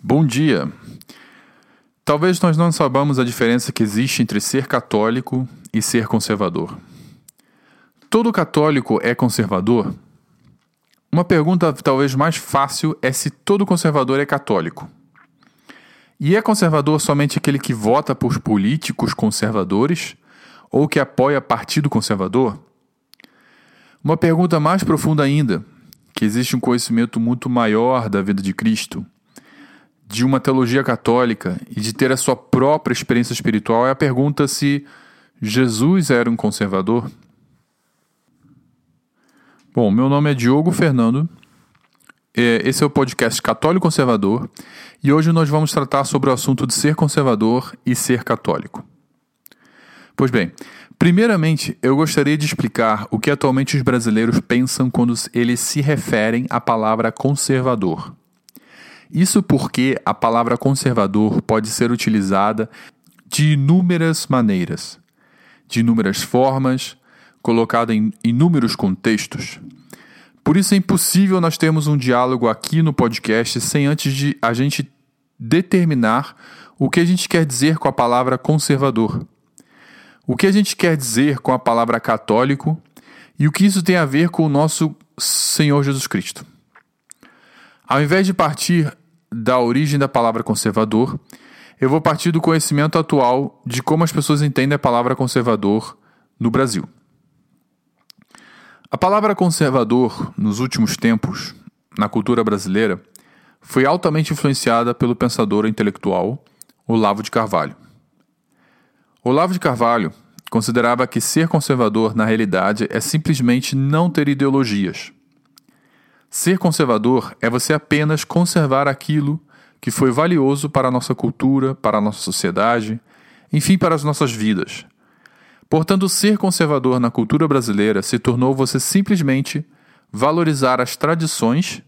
Bom dia. Talvez nós não saibamos a diferença que existe entre ser católico e ser conservador. Todo católico é conservador? Uma pergunta talvez mais fácil é se todo conservador é católico. E é conservador somente aquele que vota por políticos conservadores ou que apoia partido conservador? Uma pergunta mais profunda ainda, que existe um conhecimento muito maior da vida de Cristo, de uma teologia católica e de ter a sua própria experiência espiritual, é a pergunta se Jesus era um conservador? Bom, meu nome é Diogo Fernando, é, esse é o podcast Católico Conservador e hoje nós vamos tratar sobre o assunto de ser conservador e ser católico. Pois bem, primeiramente eu gostaria de explicar o que atualmente os brasileiros pensam quando eles se referem à palavra conservador. Isso porque a palavra conservador pode ser utilizada de inúmeras maneiras, de inúmeras formas, colocada em inúmeros contextos. Por isso é impossível nós termos um diálogo aqui no podcast sem antes de a gente determinar o que a gente quer dizer com a palavra conservador. O que a gente quer dizer com a palavra católico e o que isso tem a ver com o nosso Senhor Jesus Cristo. Ao invés de partir da origem da palavra conservador, eu vou partir do conhecimento atual de como as pessoas entendem a palavra conservador no Brasil. A palavra conservador, nos últimos tempos, na cultura brasileira, foi altamente influenciada pelo pensador intelectual Olavo de Carvalho. Olavo de Carvalho considerava que ser conservador, na realidade, é simplesmente não ter ideologias. Ser conservador é você apenas conservar aquilo que foi valioso para a nossa cultura, para a nossa sociedade, enfim, para as nossas vidas. Portanto, ser conservador na cultura brasileira se tornou você simplesmente valorizar as tradições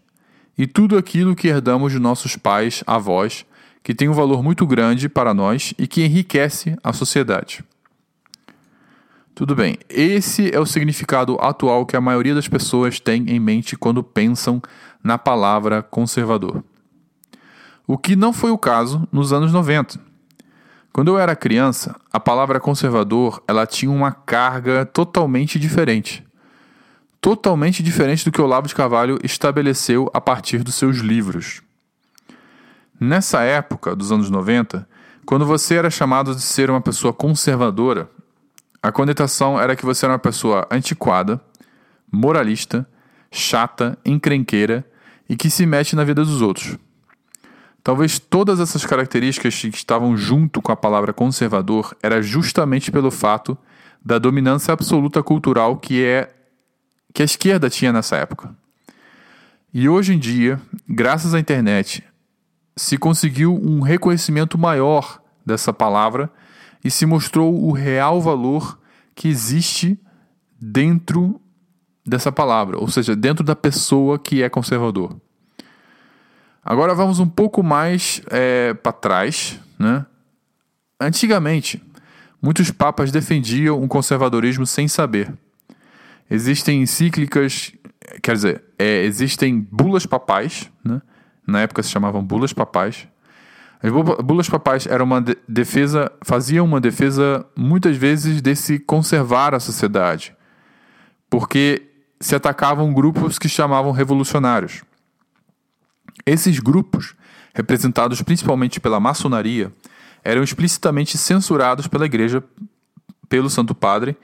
e tudo aquilo que herdamos de nossos pais, avós que tem um valor muito grande para nós e que enriquece a sociedade. Tudo bem, esse é o significado atual que a maioria das pessoas tem em mente quando pensam na palavra conservador. O que não foi o caso nos anos 90. Quando eu era criança, a palavra conservador ela tinha uma carga totalmente diferente. Totalmente diferente do que Olavo de Carvalho estabeleceu a partir dos seus livros. Nessa época, dos anos 90, quando você era chamado de ser uma pessoa conservadora, a conotação era que você era uma pessoa antiquada, moralista, chata, encrenqueira e que se mete na vida dos outros. Talvez todas essas características que estavam junto com a palavra conservador era justamente pelo fato da dominância absoluta cultural que é que a esquerda tinha nessa época. E hoje em dia, graças à internet, se conseguiu um reconhecimento maior dessa palavra e se mostrou o real valor que existe dentro dessa palavra, ou seja, dentro da pessoa que é conservador. Agora vamos um pouco mais é, para trás. Né? Antigamente, muitos papas defendiam um conservadorismo sem saber. Existem encíclicas, quer dizer, é, existem bulas papais, né? na época se chamavam bulas papais. As bulas papais eram uma defesa, faziam uma defesa muitas vezes desse conservar a sociedade, porque se atacavam grupos que chamavam revolucionários. Esses grupos, representados principalmente pela maçonaria, eram explicitamente censurados pela Igreja, pelo Santo Padre,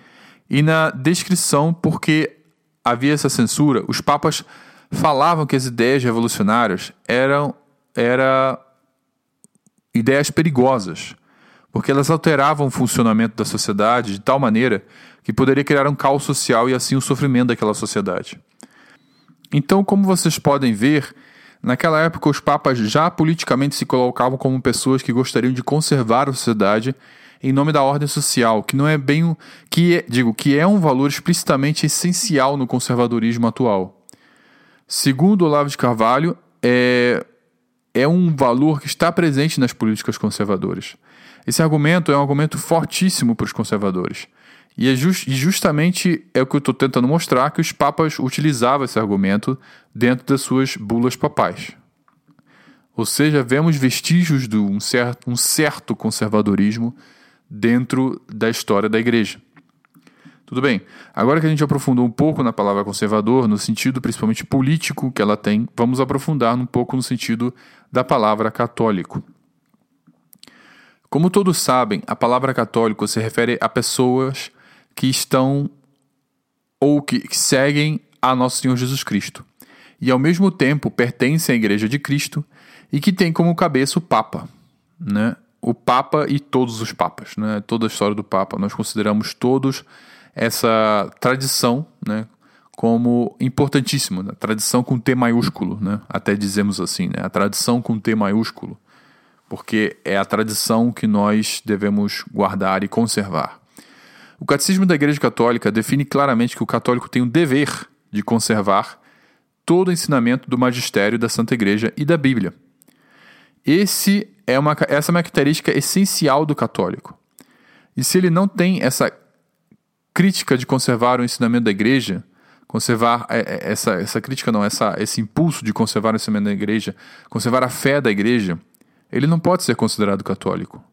e na descrição, porque havia essa censura, os papas falavam que as ideias revolucionárias eram era ideias perigosas, porque elas alteravam o funcionamento da sociedade de tal maneira que poderia criar um caos social e assim o sofrimento daquela sociedade. Então, como vocês podem ver, naquela época os papas já politicamente se colocavam como pessoas que gostariam de conservar a sociedade em nome da ordem social, que não é bem o que é, digo, que é um valor explicitamente essencial no conservadorismo atual. Segundo Olavo de Carvalho, é, é um valor que está presente nas políticas conservadoras. Esse argumento é um argumento fortíssimo para os conservadores. E, é just, justamente é o que eu estou tentando mostrar que os papas utilizavam esse argumento dentro das suas bulas papais. Ou seja, vemos vestígios de um certo, um certo conservadorismo dentro da história da igreja. Tudo bem. Agora que a gente aprofundou um pouco na palavra conservador, no sentido principalmente político que ela tem, vamos aprofundar um pouco no sentido da palavra católico. Como todos sabem, a palavra católico se refere a pessoas que estão ou que seguem a nosso Senhor Jesus Cristo e ao mesmo tempo pertencem à Igreja de Cristo e que tem como cabeça o Papa, né? O Papa e todos os papas, né? Toda a história do Papa, nós consideramos todos essa tradição, né, como importantíssima, né? tradição com T maiúsculo, né? Até dizemos assim, né? A tradição com T maiúsculo, porque é a tradição que nós devemos guardar e conservar. O Catecismo da Igreja Católica define claramente que o católico tem o dever de conservar todo o ensinamento do magistério da Santa Igreja e da Bíblia. Esse é uma, essa é uma característica essencial do católico. E se ele não tem essa crítica de conservar o ensinamento da igreja, conservar é, é, essa, essa crítica não, essa, esse impulso de conservar o ensinamento da igreja, conservar a fé da igreja, ele não pode ser considerado católico.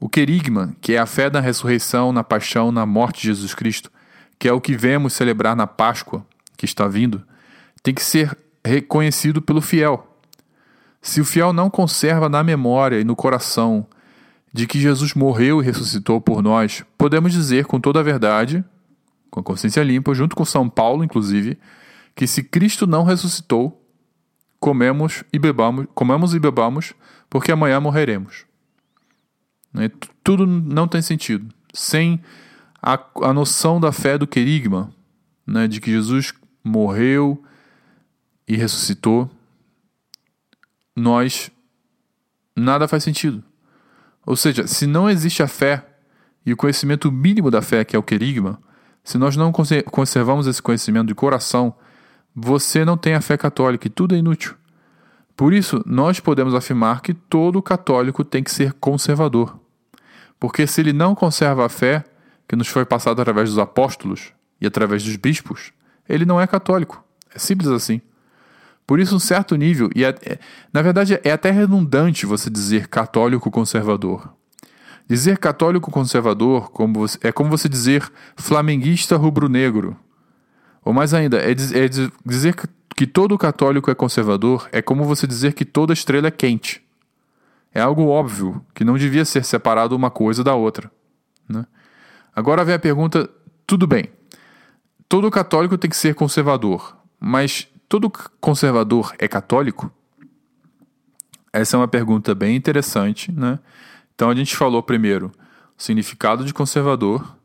O querigma, que é a fé na ressurreição, na paixão, na morte de Jesus Cristo, que é o que vemos celebrar na Páscoa, que está vindo, tem que ser reconhecido pelo fiel. Se o fiel não conserva na memória e no coração de que Jesus morreu e ressuscitou por nós, podemos dizer com toda a verdade, com a consciência limpa, junto com São Paulo, inclusive, que se Cristo não ressuscitou, comemos e bebamos, comemos e bebamos, porque amanhã morreremos. Né? Tudo não tem sentido. Sem a, a noção da fé do querigma, né? de que Jesus morreu e ressuscitou, nós nada faz sentido. Ou seja, se não existe a fé e o conhecimento mínimo da fé, que é o querigma, se nós não conservamos esse conhecimento de coração, você não tem a fé católica e tudo é inútil. Por isso, nós podemos afirmar que todo católico tem que ser conservador. Porque se ele não conserva a fé que nos foi passada através dos apóstolos e através dos bispos, ele não é católico. É simples assim. Por isso, um certo nível, e é, é, na verdade é até redundante você dizer católico conservador. Dizer católico conservador como você, é como você dizer flamenguista rubro-negro. Ou mais ainda, é, é dizer que todo católico é conservador é como você dizer que toda estrela é quente. É algo óbvio que não devia ser separado uma coisa da outra. Né? Agora vem a pergunta: tudo bem, todo católico tem que ser conservador, mas todo conservador é católico? Essa é uma pergunta bem interessante, né? Então a gente falou primeiro o significado de conservador,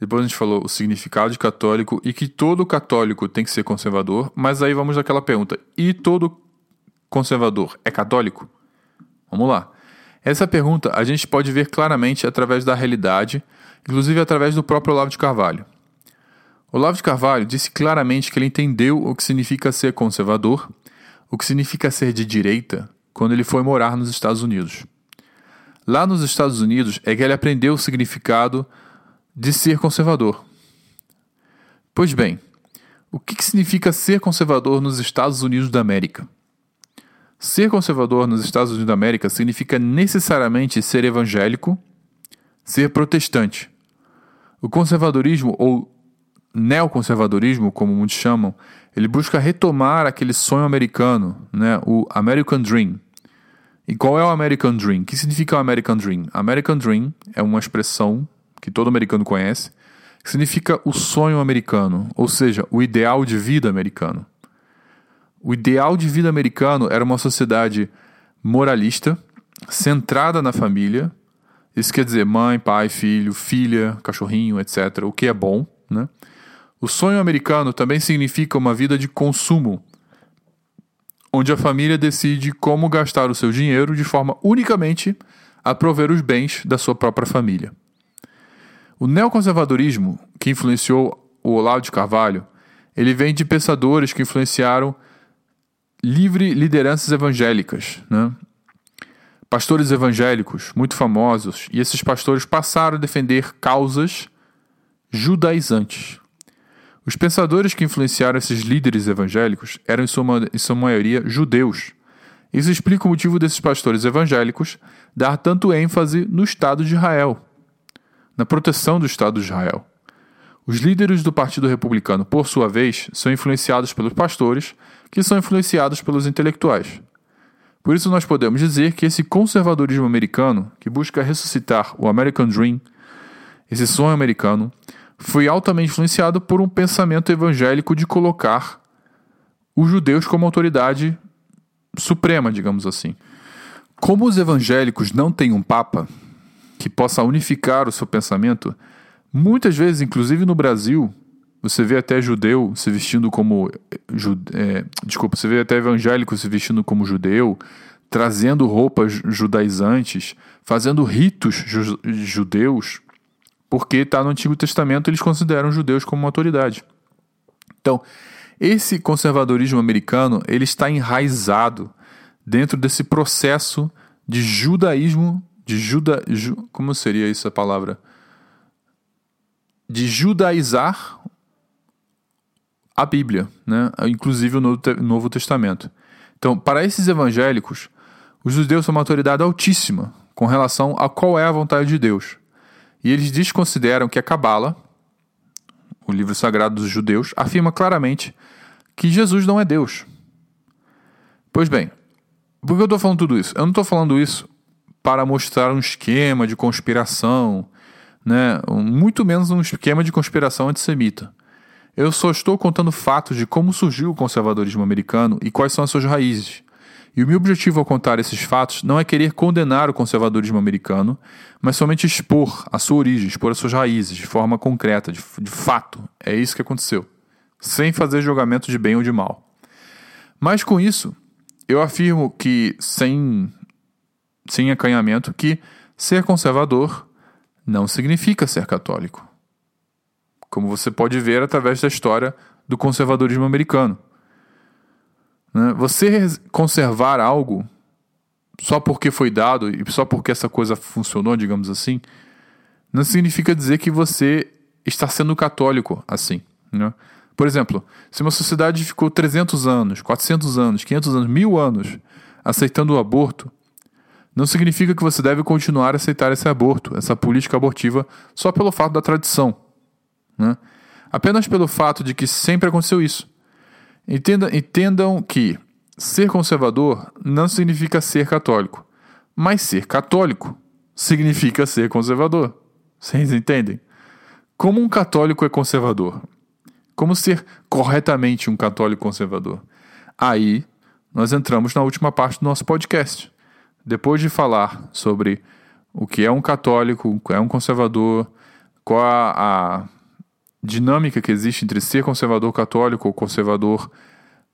depois a gente falou o significado de católico e que todo católico tem que ser conservador, mas aí vamos àquela pergunta: e todo conservador é católico? Vamos lá. Essa pergunta a gente pode ver claramente através da realidade, inclusive através do próprio Olavo de Carvalho. Olavo de Carvalho disse claramente que ele entendeu o que significa ser conservador, o que significa ser de direita, quando ele foi morar nos Estados Unidos. Lá nos Estados Unidos é que ele aprendeu o significado de ser conservador. Pois bem, o que significa ser conservador nos Estados Unidos da América? Ser conservador nos Estados Unidos da América significa necessariamente ser evangélico, ser protestante. O conservadorismo ou neoconservadorismo, como muitos chamam, ele busca retomar aquele sonho americano, né, o American Dream. E qual é o American Dream? O que significa o American Dream? American Dream é uma expressão que todo americano conhece, que significa o sonho americano, ou seja, o ideal de vida americano. O ideal de vida americano era uma sociedade moralista, centrada na família. Isso quer dizer mãe, pai, filho, filha, cachorrinho, etc. O que é bom, né? O sonho americano também significa uma vida de consumo, onde a família decide como gastar o seu dinheiro de forma unicamente a prover os bens da sua própria família. O neoconservadorismo, que influenciou o Olavo de Carvalho, ele vem de pensadores que influenciaram livre lideranças evangélicas, né? pastores evangélicos muito famosos, e esses pastores passaram a defender causas judaizantes. Os pensadores que influenciaram esses líderes evangélicos eram, em sua, em sua maioria, judeus. Isso explica o motivo desses pastores evangélicos dar tanto ênfase no Estado de Israel, na proteção do Estado de Israel. Os líderes do Partido Republicano, por sua vez, são influenciados pelos pastores, que são influenciados pelos intelectuais. Por isso, nós podemos dizer que esse conservadorismo americano, que busca ressuscitar o American Dream, esse sonho americano, foi altamente influenciado por um pensamento evangélico de colocar os judeus como autoridade suprema, digamos assim. Como os evangélicos não têm um papa que possa unificar o seu pensamento, muitas vezes, inclusive no Brasil, você vê até judeu se vestindo como. É, desculpa, você vê até evangélico se vestindo como judeu, trazendo roupas judaizantes, fazendo ritos ju judeus, porque está no Antigo Testamento eles consideram judeus como uma autoridade. Então, esse conservadorismo americano ele está enraizado dentro desse processo de judaísmo, de juda, ju, como seria isso a palavra? De judaizar a Bíblia, né? inclusive o Novo Testamento. Então, para esses evangélicos, os judeus são uma autoridade altíssima com relação a qual é a vontade de Deus. E eles desconsideram que a Cabala, o livro sagrado dos judeus, afirma claramente que Jesus não é Deus. Pois bem, por que eu estou falando tudo isso? Eu não estou falando isso para mostrar um esquema de conspiração, né? muito menos um esquema de conspiração antissemita. Eu só estou contando fatos de como surgiu o conservadorismo americano e quais são as suas raízes. E o meu objetivo ao contar esses fatos não é querer condenar o conservadorismo americano, mas somente expor a sua origem, expor as suas raízes de forma concreta, de, de fato. É isso que aconteceu sem fazer julgamento de bem ou de mal. Mas com isso, eu afirmo que, sem, sem acanhamento, que ser conservador não significa ser católico. Como você pode ver através da história do conservadorismo americano. Né? Você conservar algo só porque foi dado e só porque essa coisa funcionou, digamos assim, não significa dizer que você está sendo católico assim. Né? Por exemplo, se uma sociedade ficou 300 anos, 400 anos, 500 anos, mil anos aceitando o aborto, não significa que você deve continuar a aceitar esse aborto, essa política abortiva, só pelo fato da tradição. Né? Apenas pelo fato de que sempre aconteceu isso. Entenda, entendam que ser conservador não significa ser católico, mas ser católico significa ser conservador. Vocês entendem? Como um católico é conservador? Como ser corretamente um católico conservador? Aí nós entramos na última parte do nosso podcast. Depois de falar sobre o que é um católico, o que é um conservador, qual a, a dinâmica que existe entre ser conservador católico ou conservador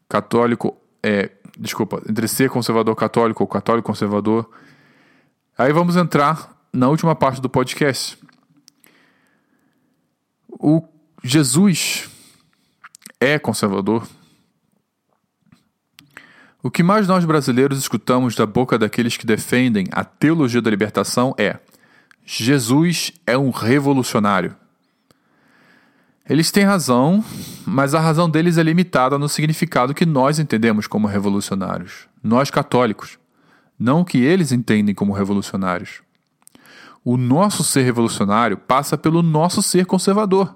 católico, é, desculpa, entre ser conservador católico ou católico conservador. Aí vamos entrar na última parte do podcast. O Jesus é conservador? O que mais nós brasileiros escutamos da boca daqueles que defendem a teologia da libertação é: Jesus é um revolucionário. Eles têm razão, mas a razão deles é limitada no significado que nós entendemos como revolucionários, nós católicos, não o que eles entendem como revolucionários. O nosso ser revolucionário passa pelo nosso ser conservador.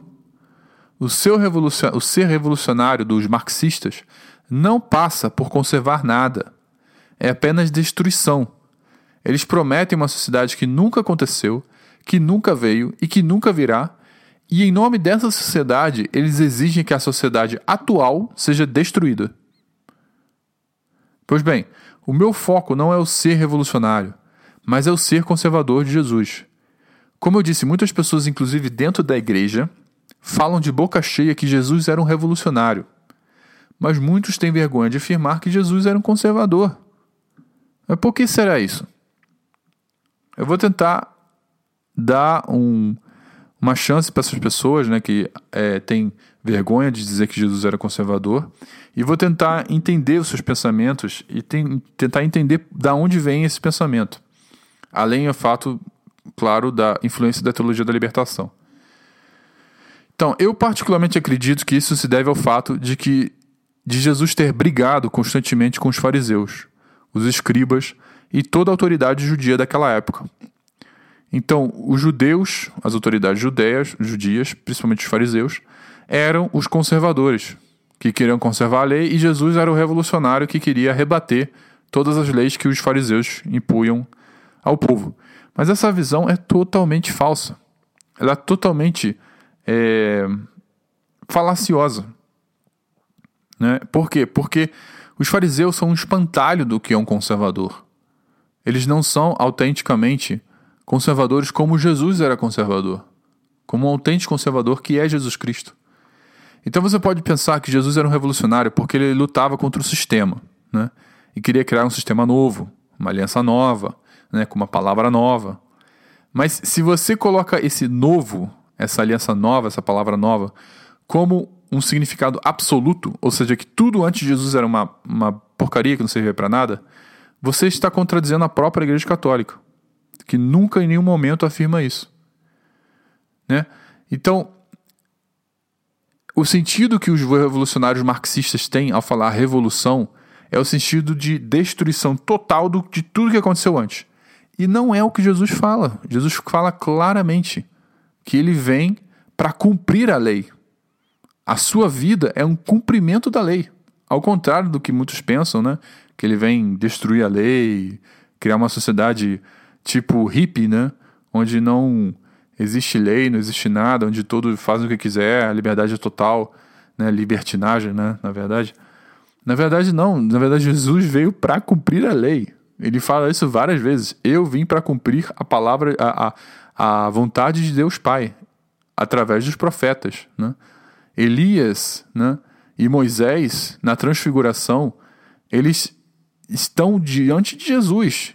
O, seu revolucion... o ser revolucionário dos marxistas não passa por conservar nada. É apenas destruição. Eles prometem uma sociedade que nunca aconteceu, que nunca veio e que nunca virá, e em nome dessa sociedade, eles exigem que a sociedade atual seja destruída. Pois bem, o meu foco não é o ser revolucionário, mas é o ser conservador de Jesus. Como eu disse, muitas pessoas, inclusive dentro da igreja, falam de boca cheia que Jesus era um revolucionário, mas muitos têm vergonha de afirmar que Jesus era um conservador. Mas por que será isso? Eu vou tentar dar um, uma chance para essas pessoas né, que é, têm vergonha de dizer que Jesus era conservador e vou tentar entender os seus pensamentos e tem, tentar entender da onde vem esse pensamento, além do fato, claro, da influência da teologia da libertação. Então, eu particularmente acredito que isso se deve ao fato de que de Jesus ter brigado constantemente com os fariseus, os escribas e toda a autoridade judia daquela época. Então, os judeus, as autoridades judeias, judias, principalmente os fariseus, eram os conservadores, que queriam conservar a lei, e Jesus era o revolucionário que queria rebater todas as leis que os fariseus impunham ao povo. Mas essa visão é totalmente falsa. Ela é totalmente é, falaciosa. Né? Por quê? Porque os fariseus são um espantalho do que é um conservador. Eles não são autenticamente conservadores como Jesus era conservador, como um autêntico conservador que é Jesus Cristo. Então você pode pensar que Jesus era um revolucionário porque ele lutava contra o sistema, né? E queria criar um sistema novo, uma aliança nova, né? Com uma palavra nova. Mas se você coloca esse novo, essa aliança nova, essa palavra nova, como um significado absoluto, ou seja, que tudo antes de Jesus era uma, uma porcaria que não servia para nada, você está contradizendo a própria Igreja Católica que nunca em nenhum momento afirma isso. Né? Então, o sentido que os revolucionários marxistas têm ao falar revolução é o sentido de destruição total do, de tudo que aconteceu antes. E não é o que Jesus fala. Jesus fala claramente que ele vem para cumprir a lei. A sua vida é um cumprimento da lei. Ao contrário do que muitos pensam, né? Que ele vem destruir a lei, criar uma sociedade tipo hippie, né? Onde não existe lei, não existe nada, onde todo faz o que quiser, a liberdade é total, né? Libertinagem, né? Na verdade. Na verdade, não. Na verdade, Jesus veio para cumprir a lei. Ele fala isso várias vezes. Eu vim para cumprir a palavra, a, a, a vontade de Deus Pai, através dos profetas. Né? Elias né? e Moisés, na transfiguração, eles estão diante de Jesus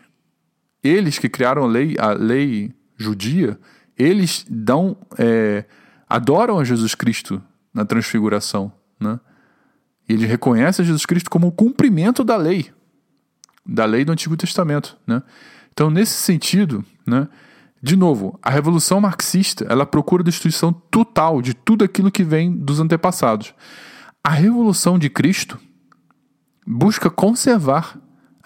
eles que criaram a lei, a lei judia, eles dão, é, adoram a Jesus Cristo na transfiguração, né? E eles reconhecem Jesus Cristo como o cumprimento da lei, da lei do Antigo Testamento, né? Então, nesse sentido, né? De novo, a revolução marxista, ela procura a destruição total de tudo aquilo que vem dos antepassados. A revolução de Cristo busca conservar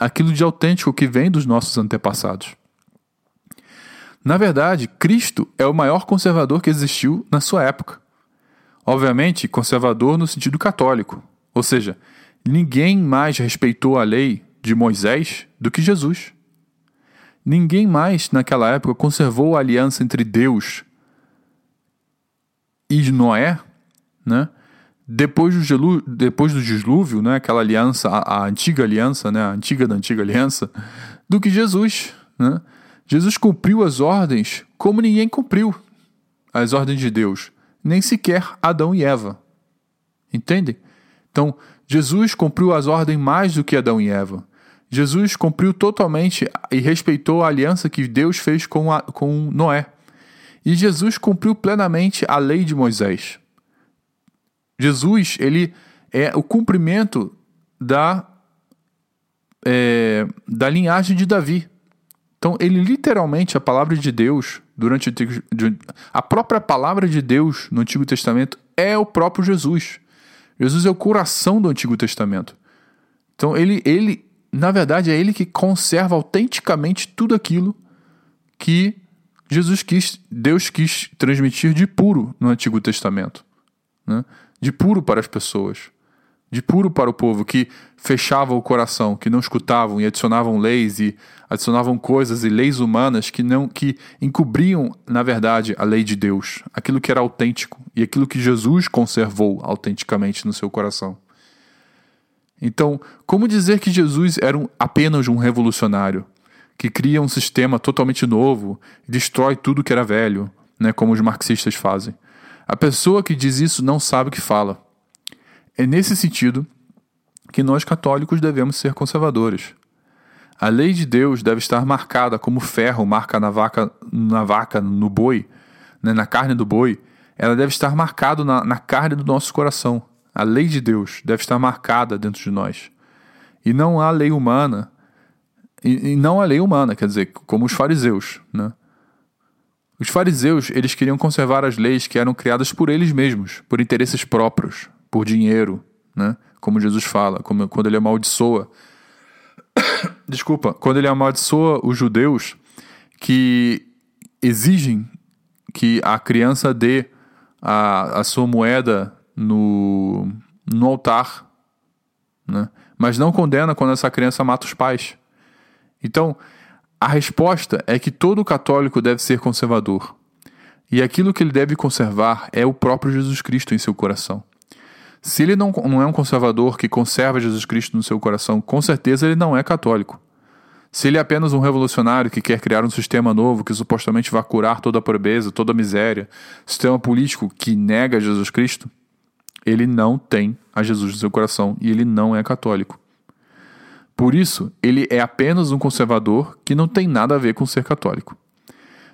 aquilo de autêntico que vem dos nossos antepassados. Na verdade, Cristo é o maior conservador que existiu na sua época. Obviamente, conservador no sentido católico, ou seja, ninguém mais respeitou a lei de Moisés do que Jesus. Ninguém mais naquela época conservou a aliança entre Deus e Noé, né? Depois do, gelu, depois do dilúvio, né, aquela aliança, a, a, antiga aliança, né, a antiga da antiga aliança, do que Jesus. Né? Jesus cumpriu as ordens como ninguém cumpriu as ordens de Deus, nem sequer Adão e Eva. Entendem? Então, Jesus cumpriu as ordens mais do que Adão e Eva. Jesus cumpriu totalmente e respeitou a aliança que Deus fez com, a, com Noé. E Jesus cumpriu plenamente a lei de Moisés. Jesus, ele é o cumprimento da, é, da linhagem de Davi. Então, ele literalmente, a palavra de Deus, durante a própria palavra de Deus no Antigo Testamento é o próprio Jesus. Jesus é o coração do Antigo Testamento. Então, ele, ele na verdade, é ele que conserva autenticamente tudo aquilo que Jesus quis, Deus quis transmitir de puro no Antigo Testamento. Né? De puro para as pessoas, de puro para o povo que fechava o coração, que não escutavam e adicionavam leis e adicionavam coisas e leis humanas que não que encobriam, na verdade, a lei de Deus, aquilo que era autêntico e aquilo que Jesus conservou autenticamente no seu coração. Então, como dizer que Jesus era um, apenas um revolucionário que cria um sistema totalmente novo e destrói tudo que era velho, né, como os marxistas fazem? A pessoa que diz isso não sabe o que fala. É nesse sentido que nós católicos devemos ser conservadores. A lei de Deus deve estar marcada como ferro marca na vaca, na vaca, no boi, né, na carne do boi. Ela deve estar marcada na, na carne do nosso coração. A lei de Deus deve estar marcada dentro de nós. E não há lei humana, e, e não a lei humana, quer dizer, como os fariseus, né? Os fariseus, eles queriam conservar as leis que eram criadas por eles mesmos, por interesses próprios, por dinheiro, né? Como Jesus fala, como quando ele amaldiçoa desculpa, quando ele amaldiçoa os judeus que exigem que a criança dê a, a sua moeda no, no altar, né? mas não condena quando essa criança mata os pais. Então, a resposta é que todo católico deve ser conservador. E aquilo que ele deve conservar é o próprio Jesus Cristo em seu coração. Se ele não, não é um conservador que conserva Jesus Cristo no seu coração, com certeza ele não é católico. Se ele é apenas um revolucionário que quer criar um sistema novo que supostamente vai curar toda a pobreza, toda a miséria, sistema político que nega Jesus Cristo, ele não tem a Jesus no seu coração e ele não é católico. Por isso, ele é apenas um conservador que não tem nada a ver com ser católico.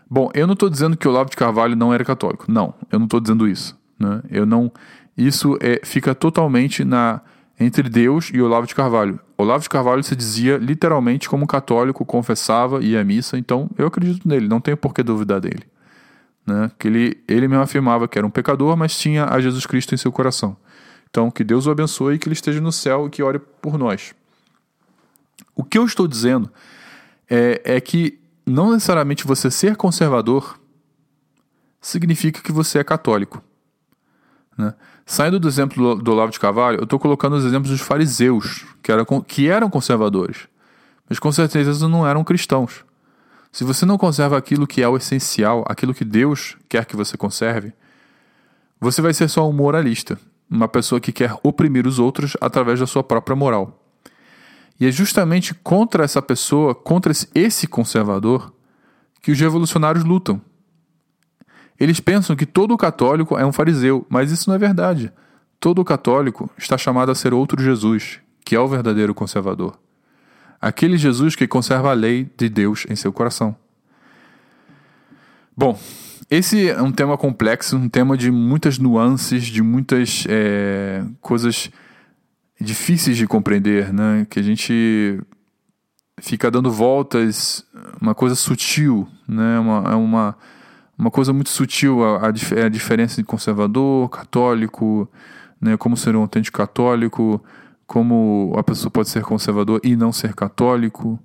Bom, eu não estou dizendo que Olavo de Carvalho não era católico. Não, eu não estou dizendo isso. Né? Eu não. Isso é, fica totalmente na entre Deus e Olavo de Carvalho. Olavo de Carvalho se dizia literalmente como católico, confessava, ia à missa, então eu acredito nele, não tenho por que duvidar dele. Né? Que ele, ele mesmo afirmava que era um pecador, mas tinha a Jesus Cristo em seu coração. Então, que Deus o abençoe e que ele esteja no céu e que ore por nós. O que eu estou dizendo é, é que não necessariamente você ser conservador significa que você é católico. Né? Saindo do exemplo do, do Olavo de Carvalho, eu estou colocando os exemplos dos fariseus, que, era, que eram conservadores, mas com certeza não eram cristãos. Se você não conserva aquilo que é o essencial, aquilo que Deus quer que você conserve, você vai ser só um moralista, uma pessoa que quer oprimir os outros através da sua própria moral. E é justamente contra essa pessoa, contra esse conservador, que os revolucionários lutam. Eles pensam que todo católico é um fariseu, mas isso não é verdade. Todo católico está chamado a ser outro Jesus, que é o verdadeiro conservador. Aquele Jesus que conserva a lei de Deus em seu coração. Bom, esse é um tema complexo, um tema de muitas nuances, de muitas é, coisas difíceis de compreender, né? Que a gente fica dando voltas, uma coisa sutil, né? Uma, é uma uma coisa muito sutil a, a, a diferença de conservador, católico, né, como ser um autêntico católico, como a pessoa pode ser conservador e não ser católico.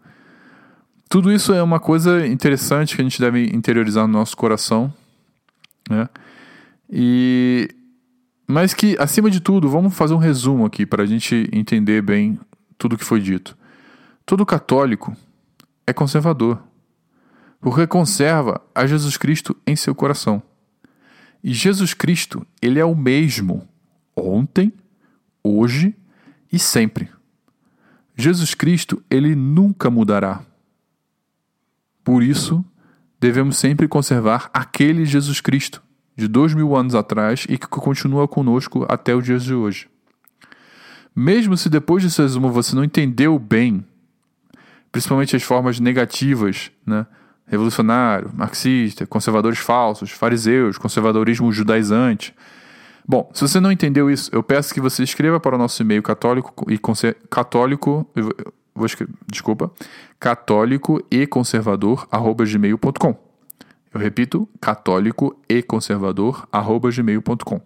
Tudo isso é uma coisa interessante que a gente deve interiorizar no nosso coração, né? E mas que acima de tudo, vamos fazer um resumo aqui para a gente entender bem tudo que foi dito. Todo católico é conservador porque conserva a Jesus Cristo em seu coração. E Jesus Cristo, ele é o mesmo ontem, hoje e sempre. Jesus Cristo, ele nunca mudará. Por isso, devemos sempre conservar aquele Jesus Cristo de dois mil anos atrás e que continua conosco até os dias de hoje. Mesmo se depois desse resumo você não entendeu bem, principalmente as formas negativas, né? revolucionário, marxista, conservadores falsos, fariseus, conservadorismo judaizante. Bom, se você não entendeu isso, eu peço que você escreva para o nosso e-mail católico e católico, vou desculpa, católico e conservador gmail.com. Eu repito, católico e conservador gmail.com.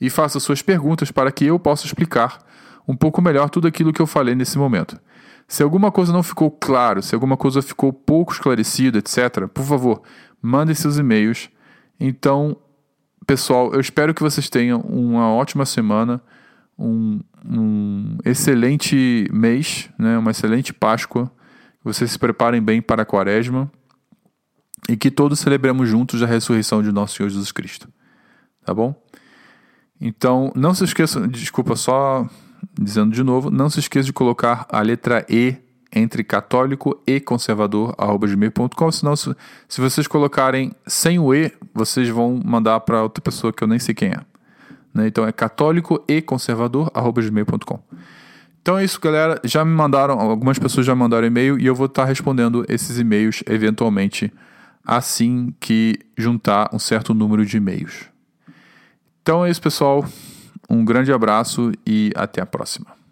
E faça suas perguntas para que eu possa explicar um pouco melhor tudo aquilo que eu falei nesse momento. Se alguma coisa não ficou claro, se alguma coisa ficou pouco esclarecida, etc., por favor, mandem seus e-mails. Então, pessoal, eu espero que vocês tenham uma ótima semana, um, um excelente mês, né, uma excelente Páscoa, que vocês se preparem bem para a quaresma e que todos celebremos juntos a ressurreição de nosso Senhor Jesus Cristo. Tá bom? Então, não se esqueçam, desculpa, só dizendo de novo, não se esqueça de colocar a letra E entre católico e conservador, gmail.com, senão se, se vocês colocarem sem o E, vocês vão mandar para outra pessoa que eu nem sei quem é. Né? Então é católico e conservador, gmail.com. Então é isso, galera. Já me mandaram, algumas pessoas já mandaram e-mail e eu vou estar respondendo esses e-mails eventualmente assim que juntar um certo número de e-mails. Então é isso, pessoal. Um grande abraço e até a próxima.